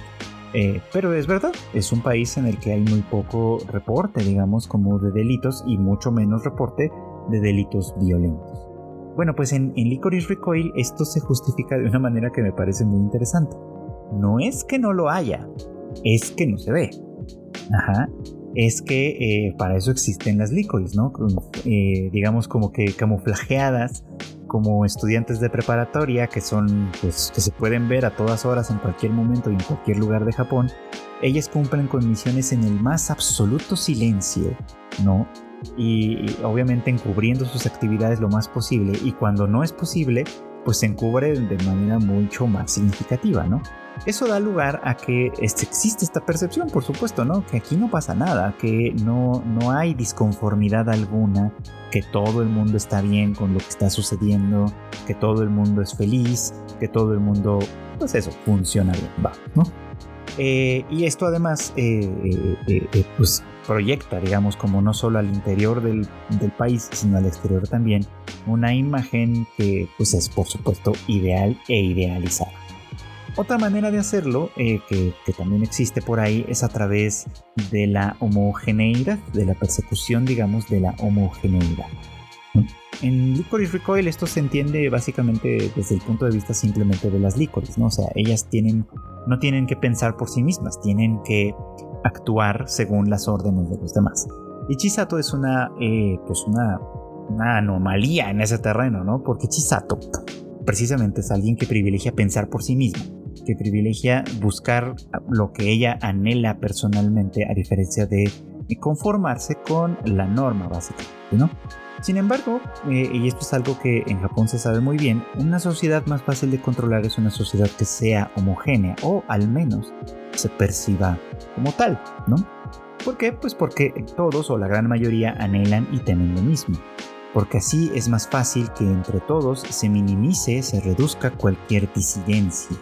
Eh, pero es verdad, es un país en el que hay muy poco reporte, digamos, como de delitos y mucho menos reporte de delitos violentos. Bueno, pues en, en Licorice Recoil esto se justifica de una manera que me parece muy interesante. No es que no lo haya, es que no se ve. Ajá. Es que eh, para eso existen las licorice, ¿no? Eh, digamos como que camuflajeadas como estudiantes de preparatoria que son, pues, que se pueden ver a todas horas en cualquier momento y en cualquier lugar de Japón. Ellas cumplen con misiones en el más absoluto silencio, ¿no? y, obviamente encubriendo sus actividades lo más posible y cuando no es posible, pues se encubre de manera mucho más significativa, ¿no? Eso da lugar a que existe esta percepción, por supuesto, ¿no? Que aquí no pasa nada, que no, no hay disconformidad alguna, que todo el mundo está bien con lo que está sucediendo, que todo el mundo es feliz, que todo el mundo, pues eso, funciona bien, va, ¿no? Eh, y esto además, eh, eh, pues proyecta, digamos, como no solo al interior del, país, sino al exterior también, una imagen que pues es por supuesto ideal e idealizada. Otra manera de hacerlo, eh, que, también existe por ahí, es a través de la homogeneidad, de la persecución, digamos, de la homogeneidad. En Licorice Recoil esto se entiende básicamente desde el punto de vista simplemente de las licorice, ¿no? O sea, ellas tienen, no tienen que pensar por sí mismas, tienen que actuar según las órdenes de los demás. Y Chisato es una, eh, pues una, una anomalía en ese terreno, ¿no? Porque Chisato precisamente es alguien que privilegia pensar por sí mismo, que privilegia buscar lo que ella anhela personalmente, a diferencia de conformarse con la norma básica, ¿no? Sin embargo, eh, y esto es algo que en Japón se sabe muy bien, una sociedad más fácil de controlar es una sociedad que sea homogénea o al menos se perciba como tal, ¿no? ¿Por qué? Pues porque todos o la gran mayoría anhelan y temen lo mismo. Porque así es más fácil que entre todos se minimice, se reduzca cualquier disidencia,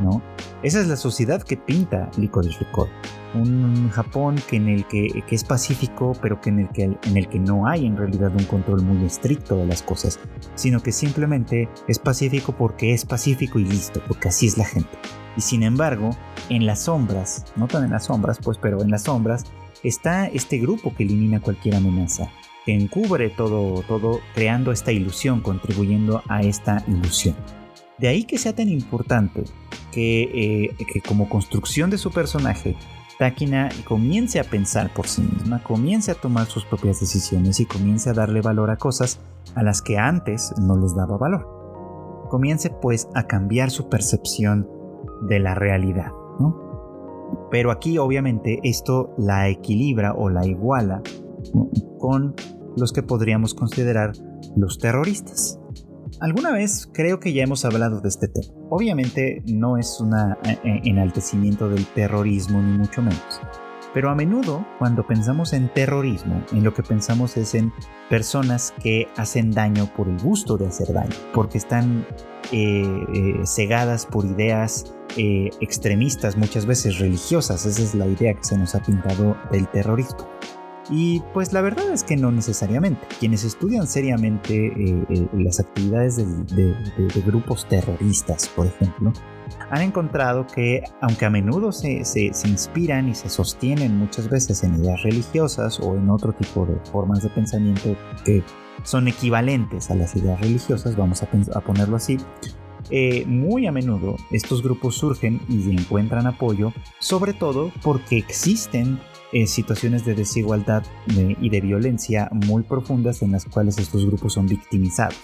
¿no? Esa es la sociedad que pinta Licorice Record un Japón que en el que, es pacífico, pero que en, el que en el que no hay en realidad un control muy estricto de las cosas, sino que simplemente es pacífico porque es pacífico y listo, porque así es la gente. Y sin embargo, en las sombras, no tan en las sombras, pues, pero en las sombras, está este grupo que elimina cualquier amenaza, que encubre todo, todo, creando esta ilusión, contribuyendo a esta ilusión. De ahí que sea tan importante que, eh, como construcción de su personaje Takina comience a pensar por sí misma, comience a tomar sus propias decisiones y comience a darle valor a cosas a las que antes no les daba valor. Comience pues a cambiar su percepción de la realidad, Pero aquí obviamente esto la equilibra o la iguala con los que podríamos considerar los terroristas. Alguna vez creo que ya hemos hablado de este tema. Obviamente no es un eh, eh, enaltecimiento del terrorismo ni mucho menos. Pero a menudo cuando pensamos en terrorismo, en lo que pensamos es en personas que hacen daño por el gusto de hacer daño, porque están eh, cegadas por ideas extremistas, muchas veces religiosas. Esa es la idea que se nos ha pintado del terrorismo. Y pues la verdad es que no necesariamente. Quienes estudian seriamente eh, eh, las actividades de, grupos terroristas, por ejemplo, han encontrado que, aunque a menudo se, inspiran y se sostienen muchas veces en ideas religiosas o en otro tipo de formas de pensamiento que son equivalentes a las ideas religiosas, vamos a, ponerlo así, eh, muy a menudo estos grupos surgen y encuentran apoyo, sobre todo porque existen eh, situaciones de desigualdad y de violencia muy profundas en las cuales estos grupos son victimizados.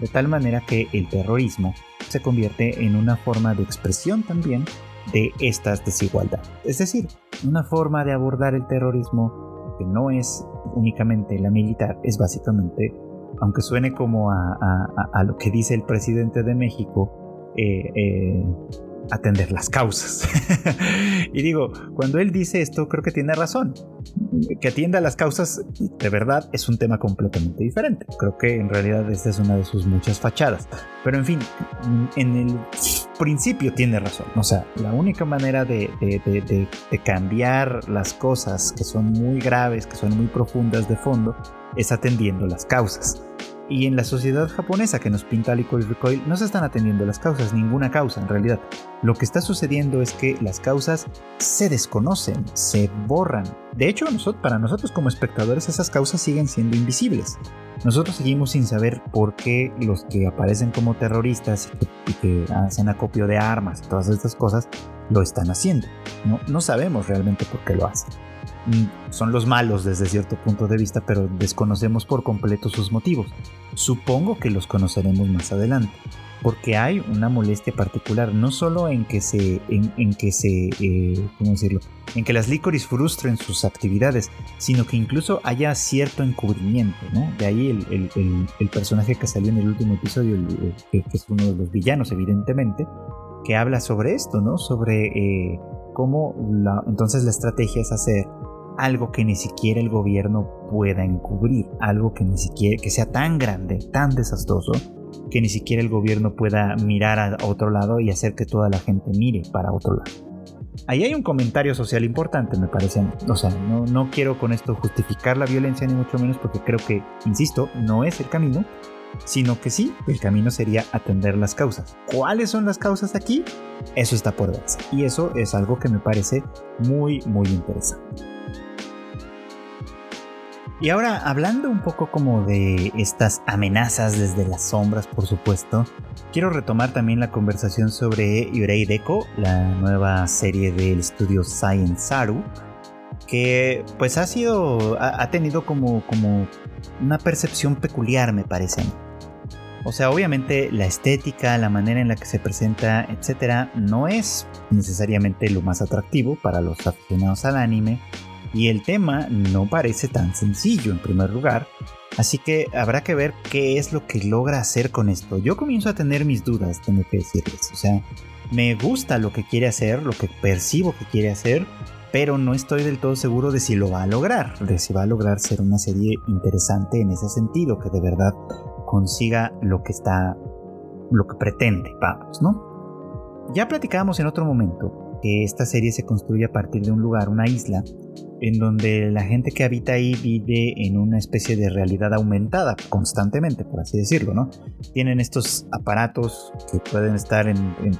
De tal manera que el terrorismo se convierte en una forma de expresión también de estas desigualdades. Es decir, una forma de abordar el terrorismo que no es únicamente la militar, es básicamente, aunque suene como a, lo que dice el presidente de México, eh, eh, atender las causas. y digo, cuando él dice esto, creo que tiene razón. Que atienda las causas, de verdad, es un tema completamente diferente. Creo que en realidad esta es una de sus muchas fachadas. Pero en fin, en el principio tiene razón. O sea, la única manera de, cambiar las cosas que son muy graves, que son muy profundas de fondo, es atendiendo las causas. Y en la sociedad japonesa que nos pinta Licorice Recoil no se están atendiendo las causas, ninguna causa en realidad. Lo que está sucediendo es que las causas se desconocen, se borran. De hecho, para nosotros como espectadores esas causas siguen siendo invisibles. Nosotros seguimos sin saber por qué los que aparecen como terroristas y que, hacen acopio de armas y todas estas cosas lo están haciendo. No, no sabemos realmente por qué lo hacen. Mm, son los malos desde cierto punto de vista, pero desconocemos por completo sus motivos. Supongo que los conoceremos más adelante, porque hay una molestia particular, no solo en que se, en, que se, eh, ¿cómo decirlo? En que las licoris frustren sus actividades, sino que incluso haya cierto encubrimiento, ¿no? De ahí el, personaje que salió en el último episodio, que, es uno de los villanos, evidentemente, que habla sobre esto, ¿no? Sobre eh, cómo entonces la estrategia es hacer algo que ni siquiera el gobierno pueda encubrir, algo que ni siquiera que sea tan grande, tan desastroso, que ni siquiera el gobierno pueda mirar a otro lado y hacer que toda la gente mire para otro lado. Ahí hay un comentario social importante, me parece. O sea, no, no quiero con esto justificar la violencia ni mucho menos porque creo que, insisto, no es el camino, sino que sí, el camino sería atender las causas. ¿Cuáles son las causas aquí? Eso está por verse. Y eso es algo que me parece muy, muy interesante. Y ahora, hablando un poco como de estas amenazas desde las sombras, por supuesto, quiero retomar también la conversación sobre Yurei Deko, la nueva serie del estudio Science Saru, que pues ha sido, ha, tenido como, como una percepción peculiar, me parece. O sea, obviamente la estética, la manera en la que se presenta, etcétera, no es necesariamente lo más atractivo para los aficionados al anime y el tema no parece tan sencillo en primer lugar, así que habrá que ver qué es lo que logra hacer con esto. Yo comienzo a tener mis dudas, tengo que decirles. O sea, me gusta lo que quiere hacer, lo que percibo que quiere hacer, pero no estoy del todo seguro de si lo va a lograr, de si va a lograr ser una serie interesante en ese sentido, que de verdad consiga lo que está, lo que pretende, vamos, ¿no? Ya platicábamos en otro momento que esta serie se construye a partir de un lugar, una isla, en donde la gente que habita ahí vive en una especie de realidad aumentada constantemente, por así decirlo, ¿no? Tienen estos aparatos que pueden estar en,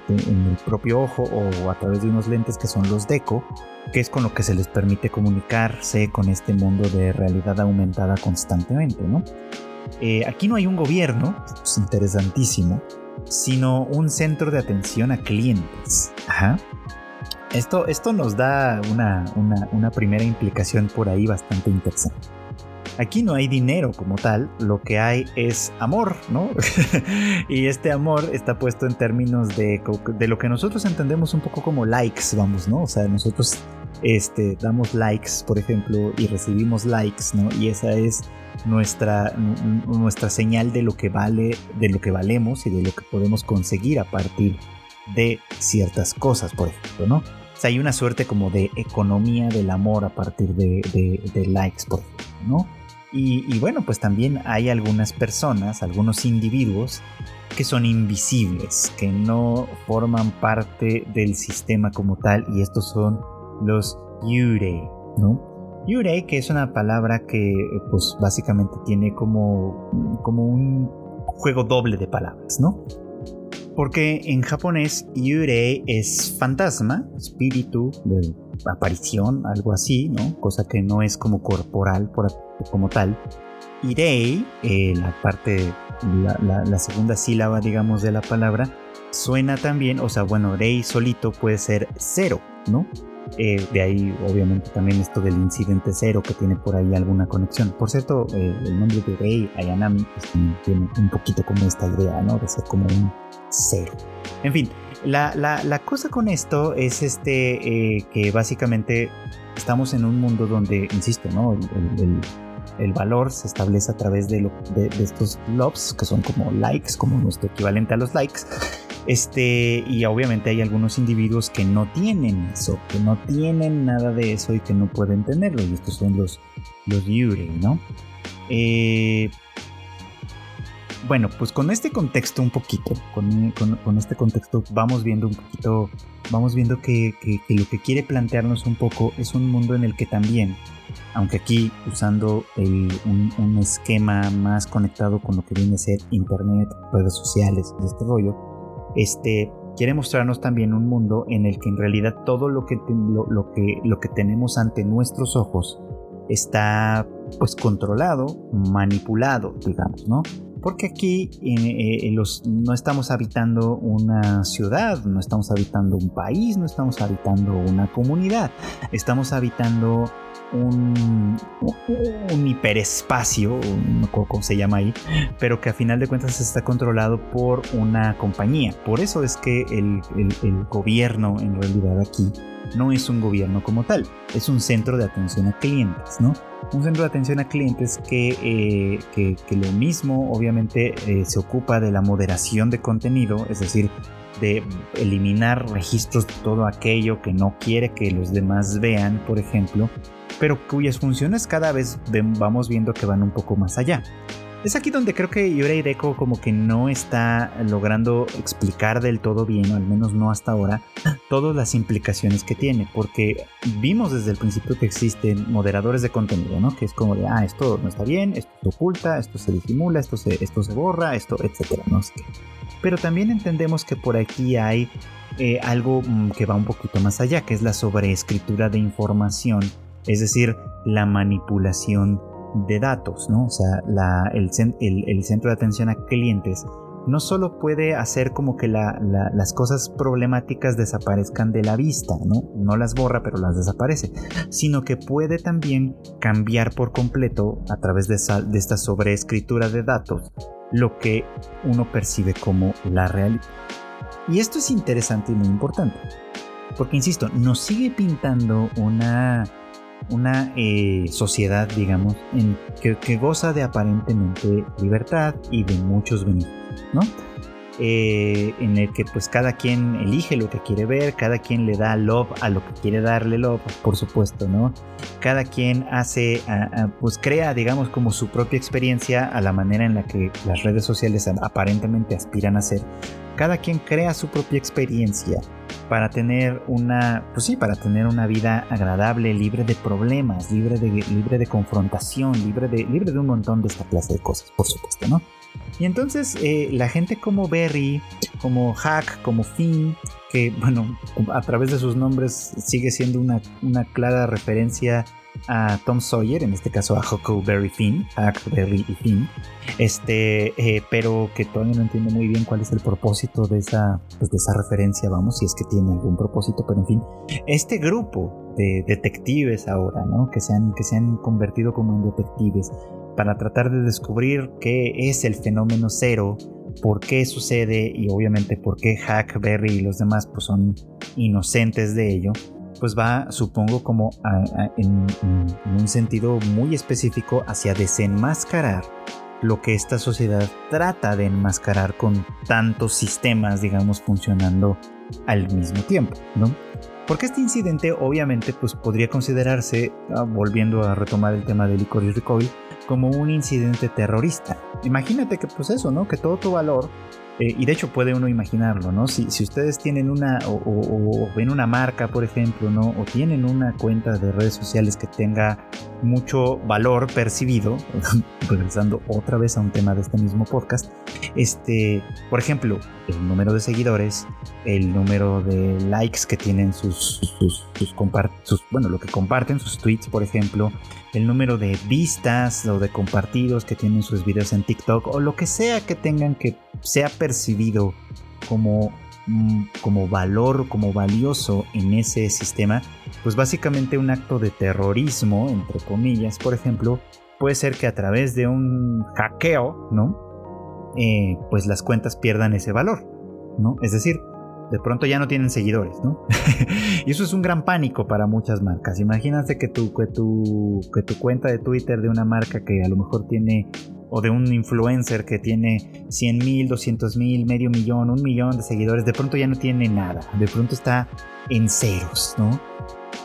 el propio ojo o a través de unos lentes que son los DECO, que es con lo que se les permite comunicarse con este mundo de realidad aumentada constantemente, ¿no? Eh, aquí no hay un gobierno, es interesantísimo, sino un centro de atención a clientes. Ajá. Esto, esto nos da una, una, primera implicación por ahí bastante interesante. Aquí no hay dinero como tal, lo que hay es amor, ¿no? y este amor está puesto en términos de, de, lo que nosotros entendemos un poco como likes, vamos, ¿no? O sea, nosotros este, damos likes, por ejemplo, y recibimos likes, ¿no? Y esa es nuestra, nuestra señal de lo que vale, de lo que valemos y de lo que podemos conseguir a partir de ciertas cosas, por ejemplo, ¿no? hay una suerte como de economía del amor a partir de, likes, por ejemplo, ¿no? Y, bueno, pues también hay algunas personas, algunos individuos que son invisibles, que no forman parte del sistema como tal, y estos son los Yurei, ¿no? Yurei, que es una palabra que pues básicamente tiene como, como un juego doble de palabras, ¿no? Porque en japonés Yurei es fantasma, espíritu, de aparición, algo así, ¿no? Cosa que no es como corporal como tal. Irei, eh, la parte, la, segunda sílaba, digamos, de la palabra, suena también, o sea, bueno, rei solito puede ser cero, ¿no? Eh, de ahí, obviamente, también esto del incidente cero que tiene por ahí alguna conexión. Por cierto, eh, el nombre de Rei Ayanami pues, tiene un poquito como esta idea, ¿no? De ser como un cero. En fin, la, cosa con esto es este eh, que básicamente estamos en un mundo donde, insisto, ¿no? El, valor se establece a través de, de, estos loves, que son como likes, como nuestro equivalente a los likes. Este, y obviamente hay algunos individuos que no tienen eso, que no tienen nada de eso y que no pueden tenerlo. Y estos son los, los Yurei, ¿no? Eh, bueno, pues con este contexto un poquito, con, este contexto vamos viendo un poquito, vamos viendo que, lo que quiere plantearnos un poco es un mundo en el que también, aunque aquí usando un, esquema más conectado con lo que viene a ser internet, redes sociales, este rollo, este quiere mostrarnos también un mundo en el que en realidad todo lo que, lo, que, lo que tenemos ante nuestros ojos está pues controlado, manipulado, digamos, ¿no? Porque aquí eh, eh, los, no estamos habitando una ciudad, no estamos habitando un país, no estamos habitando una comunidad, estamos habitando un, hiperespacio, no cómo se llama ahí, pero que a final de cuentas está controlado por una compañía. Por eso es que el gobierno en realidad aquí no es un gobierno como tal, es un centro de atención a clientes, ¿no? Un centro de atención a clientes que, eh, que, lo mismo obviamente eh, se ocupa de la moderación de contenido, es decir, de eliminar registros de todo aquello que no quiere que los demás vean, por ejemplo, pero cuyas funciones cada vez vamos viendo que van un poco más allá. Es aquí donde creo que Yurei Deco como que no está logrando explicar del todo bien, o al menos no hasta ahora, todas las implicaciones que tiene, porque vimos desde el principio que existen moderadores de contenido, ¿no? Que es como de, ah, esto no está bien, esto se oculta, esto se disimula, esto se, esto se borra, esto, etcétera, no Pero también entendemos que por aquí hay eh, algo mm, que va un poquito más allá, que es la sobreescritura de información, es decir, la manipulación de datos, ¿no? O sea, el, centro de atención a clientes no solo puede hacer como que las cosas problemáticas desaparezcan de la vista, ¿no? No las borra, pero las desaparece, sino que puede también cambiar por completo a través de, de esta sobreescritura de datos lo que uno percibe como la realidad. Y esto es interesante y muy importante, porque insisto, nos sigue pintando una una eh, sociedad, digamos, en que, goza de aparentemente libertad y de muchos beneficios, ¿no? Eh, en el que pues cada quien elige lo que quiere ver, cada quien le da love a lo que quiere darle love, por supuesto, ¿no? Cada quien hace, pues crea, digamos, como su propia experiencia a la manera en la que las redes sociales aparentemente aspiran a ser. Cada quien crea su propia experiencia para tener una, pues sí, para tener una vida agradable, libre de problemas, libre de, libre de confrontación, libre de, libre de un montón de esta clase de cosas, por supuesto, ¿no? Y entonces eh, la gente como Berry, como Hack, como Finn, que bueno, a través de sus nombres sigue siendo una, una clara referencia a Tom Sawyer, en este caso a Huckleberry Finn, Huckleberry y Finn, este, eh, pero que todavía no entiendo muy bien cuál es el propósito de esa, pues de esa referencia, vamos, si es que tiene algún propósito, pero en fin, este grupo de detectives ahora, ¿no? Que se han, que se han convertido como en detectives para tratar de descubrir qué es el fenómeno cero, por qué sucede y obviamente por qué Huckleberry y los demás pues son inocentes de ello pues va, supongo, como en, un sentido muy específico hacia desenmascarar lo que esta sociedad trata de enmascarar con tantos sistemas, digamos, funcionando al mismo tiempo, ¿no? Porque este incidente, obviamente, pues podría considerarse, ah, volviendo a retomar el tema de Licorice Recoil, como un incidente terrorista. Imagínate que, pues eso, ¿no? Que todo tu valor eh, y de hecho puede uno imaginarlo, ¿no? Si, si ustedes tienen una o, ven una marca, por ejemplo, ¿no? O tienen una cuenta de redes sociales que tenga mucho valor percibido, regresando otra vez a un tema de este mismo podcast, este, por ejemplo, el número de seguidores, el número de likes que tienen sus, sus, sus, bueno, lo que comparten, sus tweets, por ejemplo, el número de vistas o de compartidos que tienen sus videos en TikTok o lo que sea que tengan que sea percibido como, mm, como valor, como valioso en ese sistema, pues básicamente un acto de terrorismo, entre comillas, por ejemplo, puede ser que a través de un hackeo, ¿no? Eh, pues las cuentas pierdan ese valor, ¿no? Es decir, de pronto ya no tienen seguidores, ¿no? y eso es un gran pánico para muchas marcas. Imagínate que tu, que, tu, que tu cuenta de Twitter de una marca que a lo mejor tiene, o de un influencer que tiene 100 mil, 200 mil, medio millón, un millón de seguidores, de pronto ya no tiene nada, de pronto está en ceros, ¿no?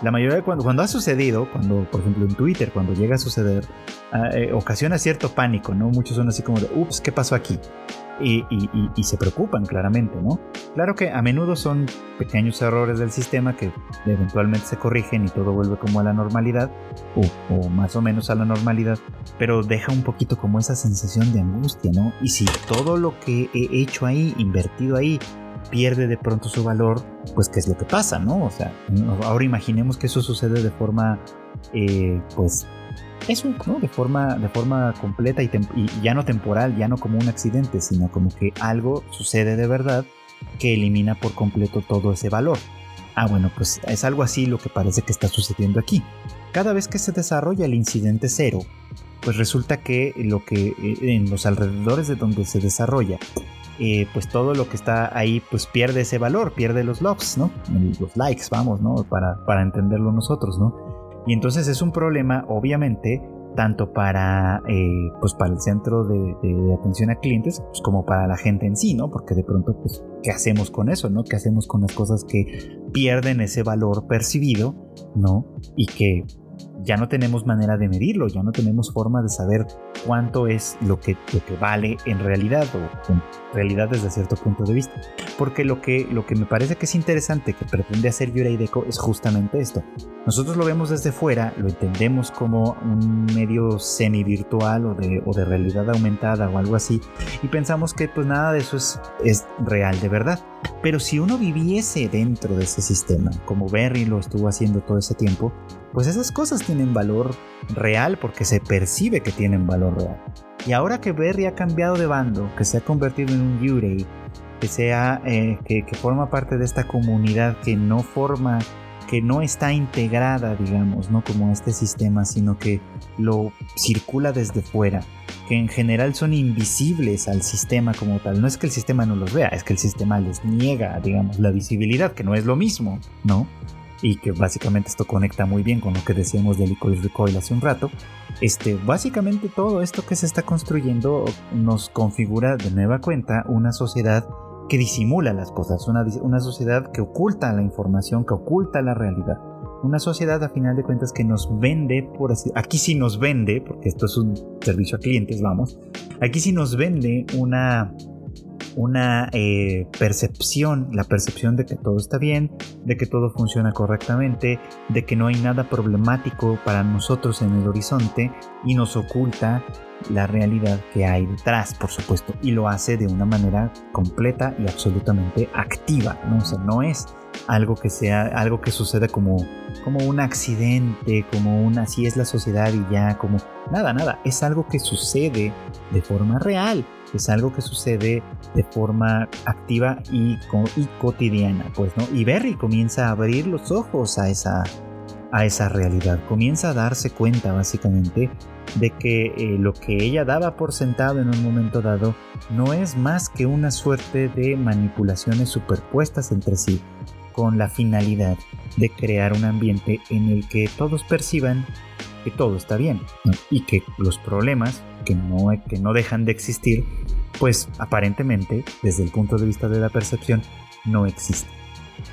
la mayoría de cuando, cuando ha sucedido, cuando, por ejemplo, en Twitter, cuando llega a suceder, ah, eh, ocasiona cierto pánico, ¿no? Muchos son así como de, ups, ¿qué pasó aquí? Y, se preocupan claramente, ¿no? Claro que a menudo son pequeños errores del sistema que eventualmente se corrigen y todo vuelve como a la normalidad, o, más o menos a la normalidad, pero deja un poquito como esa sensación de angustia, ¿no? Y si todo lo que he hecho ahí, invertido ahí, pierde de pronto su valor, pues qué es lo que pasa, ¿no? O sea, ahora imaginemos que eso sucede de forma, eh, pues, eso, ¿no? De forma, de forma completa y, ya no temporal, ya no como un accidente, sino como que algo sucede de verdad que elimina por completo todo ese valor. Ah, bueno, pues es algo así lo que parece que está sucediendo aquí. Cada vez que se desarrolla el incidente cero, pues resulta que lo que eh, en los alrededores de donde se desarrolla, eh, pues todo lo que está ahí, pues pierde ese valor, pierde los logs, ¿no? Los likes, vamos, ¿no? Para, para entenderlo nosotros, ¿no? Y entonces es un problema, obviamente, tanto para, eh, pues para el centro de, atención a clientes, pues como para la gente en sí, ¿no? Porque de pronto, pues, ¿qué hacemos con eso, no? ¿Qué hacemos con las cosas que pierden ese valor percibido, ¿no? Y que ya no tenemos manera de medirlo, ya no tenemos forma de saber cuánto es lo que, lo que vale en realidad o en realidad desde cierto punto de vista. Porque lo que, lo que me parece que es interesante que pretende hacer Yurei Deco es justamente esto. Nosotros lo vemos desde fuera, lo entendemos como un medio semi-virtual o de, o de realidad aumentada o algo así y pensamos que pues nada de eso es, es real de verdad. Pero si uno viviese dentro de ese sistema, como Berry lo estuvo haciendo todo ese tiempo, pues esas cosas tienen valor real porque se percibe que tienen valor real. Y ahora que Berry ha cambiado de bando, que se ha convertido en un Yurei, que, sea, eh, que, forma parte de esta comunidad que no forma, que no está integrada, digamos, no como este sistema, sino que lo circula desde fuera, que en general son invisibles al sistema como tal. No es que el sistema no los vea, es que el sistema les niega, digamos, la visibilidad, que no es lo mismo, ¿no? Y que básicamente esto conecta muy bien con lo que decíamos del Licorice Recoil hace un rato. Este, básicamente todo esto que se está construyendo nos configura de nueva cuenta una sociedad que disimula las cosas, una, una sociedad que oculta la información, que oculta la realidad. Una sociedad a final de cuentas que nos vende, por así, aquí sí nos vende, porque esto es un servicio a clientes, vamos, aquí sí nos vende una, una eh, percepción, la percepción de que todo está bien, de que todo funciona correctamente, de que no hay nada problemático para nosotros en el horizonte y nos oculta la realidad que hay detrás, por supuesto, y lo hace de una manera completa y absolutamente activa, ¿no? O sea, no es algo que sea algo que sucede como como un accidente, como una así es la sociedad y ya como nada, nada, es algo que sucede de forma real es algo que sucede de forma activa y, y cotidiana, pues, ¿no? Y Berry comienza a abrir los ojos a esa, a esa realidad, comienza a darse cuenta básicamente de que eh, lo que ella daba por sentado en un momento dado no es más que una suerte de manipulaciones superpuestas entre sí, con la finalidad de crear un ambiente en el que todos perciban que todo está bien y que los problemas que no, que no dejan de existir, pues aparentemente, desde el punto de vista de la percepción, no existen.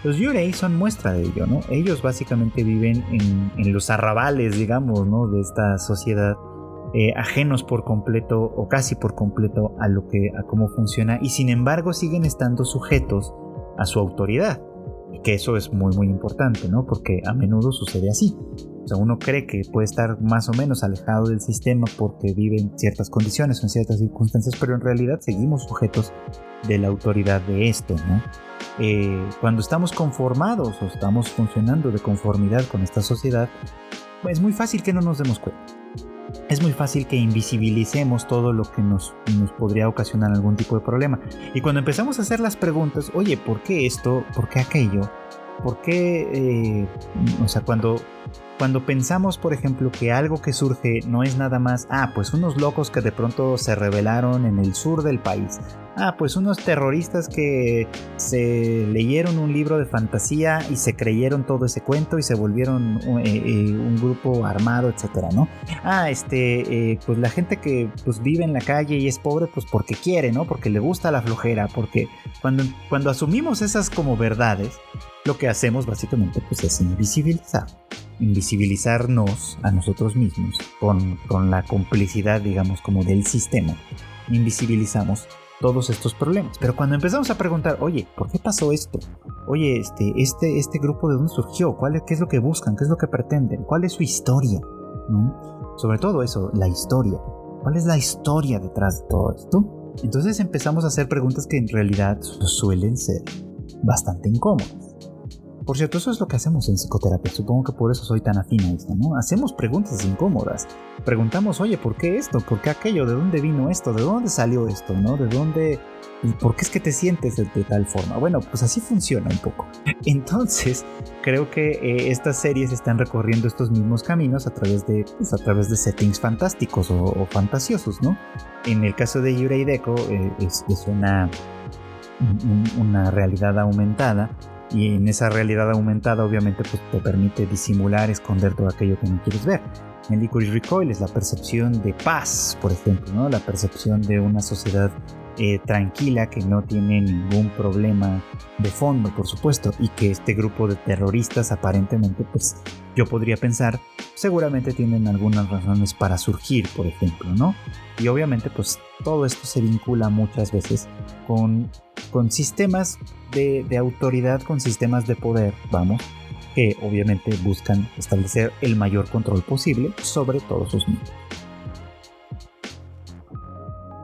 Los Yurei son muestra de ello, ¿no? Ellos básicamente viven en, los arrabales, digamos, ¿no? De esta sociedad, eh, ajenos por completo o casi por completo a lo que, a cómo funciona y sin embargo siguen estando sujetos a su autoridad. Y que eso es muy muy importante, ¿no? Porque a menudo sucede así. O sea, uno cree que puede estar más o menos alejado del sistema porque vive en ciertas condiciones o en ciertas circunstancias, pero en realidad seguimos sujetos de la autoridad de esto, ¿no? Eh, cuando estamos conformados o estamos funcionando de conformidad con esta sociedad, es muy fácil que no nos demos cuenta. Es muy fácil que invisibilicemos todo lo que nos, nos podría ocasionar algún tipo de problema. Y cuando empezamos a hacer las preguntas, oye, ¿por qué esto? ¿Por qué aquello? ¿Por qué? Eh, o sea, cuando cuando pensamos, por ejemplo, que algo que surge no es nada más, ah, pues unos locos que de pronto se rebelaron en el sur del país, ah, pues unos terroristas que se leyeron un libro de fantasía y se creyeron todo ese cuento y se volvieron eh, eh, un grupo armado, etcétera, ¿no? Ah, este, eh, pues la gente que pues vive en la calle y es pobre, pues porque quiere, ¿no? Porque le gusta la flojera, porque cuando, cuando asumimos esas como verdades, lo que hacemos básicamente pues es invisibilizar, invisibilizarnos a nosotros mismos con, con la complicidad, digamos, como del sistema. Invisibilizamos todos estos problemas. Pero cuando empezamos a preguntar, oye, ¿por qué pasó esto? Oye, este, este, este grupo de dónde surgió, ¿Cuál es, qué es lo que buscan, qué es lo que pretenden, cuál es su historia, Sobre todo eso, la historia. ¿Cuál es la historia detrás de todo esto? Entonces empezamos a hacer preguntas que en realidad suelen ser bastante incómodas. Por cierto, eso es lo que hacemos en psicoterapia. Supongo que por eso soy tan afín a esto, ¿no? Hacemos preguntas incómodas. Preguntamos, oye, ¿por qué esto? ¿Por qué aquello? ¿De dónde vino esto? ¿De dónde salió esto? ¿No? ¿De dónde... ¿Y por qué es que te sientes de, tal forma? Bueno, pues así funciona un poco. Entonces, creo que eh, estas series están recorriendo estos mismos caminos a través de, pues, a través de settings fantásticos o, fantasiosos, ¿no? En el caso de Yurei Deco eh, es, una, una realidad aumentada y en esa realidad aumentada obviamente pues te permite disimular, esconder todo aquello que no quieres ver. En Licorice Recoil es la percepción de paz, por ejemplo, ¿no? la percepción de una sociedad eh, tranquila que no tiene ningún problema de fondo, por supuesto, y que este grupo de terroristas aparentemente, pues yo podría pensar, seguramente tienen algunas razones para surgir, por ejemplo, ¿no? Y obviamente, pues todo esto se vincula muchas veces con, con sistemas de, de autoridad, con sistemas de poder, vamos, que obviamente buscan establecer el mayor control posible sobre todos sus miembros.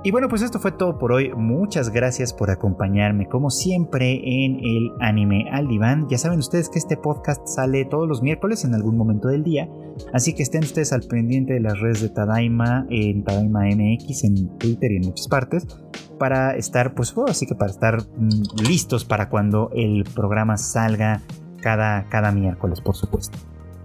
Y bueno, pues esto fue todo por hoy. Muchas gracias por acompañarme como siempre en el anime al diván. Ya saben ustedes que este podcast sale todos los miércoles en algún momento del día. Así que estén ustedes al pendiente de las redes de Tadaima, en Tadaima MX, en Twitter y en muchas partes. Para estar, pues, oh, así que para estar mm, listos para cuando el programa salga cada, cada miércoles, por supuesto.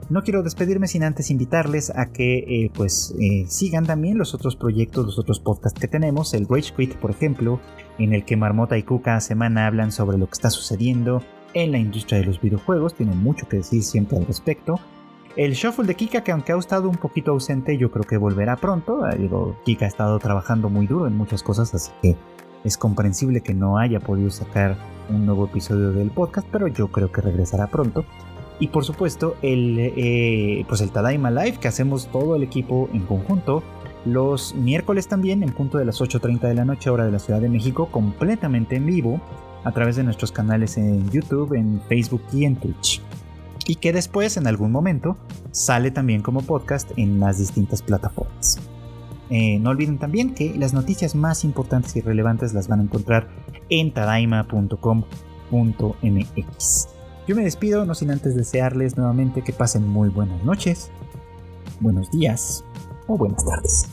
No quiero despedirme sin antes invitarles a que eh, pues eh, sigan también los otros proyectos, los otros podcasts que tenemos, el Rage Quit por ejemplo, en el que Marmota y Cuca cada semana hablan sobre lo que está sucediendo en la industria de los videojuegos, tienen mucho que decir siempre al respecto. El Shuffle de Kika, que aunque ha estado un poquito ausente, yo creo que volverá pronto. Eh, Kika ha estado trabajando muy duro en muchas cosas, así que es comprensible que no haya podido sacar un nuevo episodio del podcast, pero yo creo que regresará pronto. Y por supuesto, el, eh, pues el Tadaima Live que hacemos todo el equipo en conjunto. Los miércoles también, en punto de las 8.30 de la noche, hora de la Ciudad de México, completamente en vivo, a través de nuestros canales en YouTube, en Facebook y en Twitch. Y que después, en algún momento, sale también como podcast en las distintas plataformas. Eh, no olviden también que las noticias más importantes y relevantes las van a encontrar en tadaima.com.mx. Yo me despido, no sin antes desearles nuevamente que pasen muy buenas noches, buenos días o buenas tardes.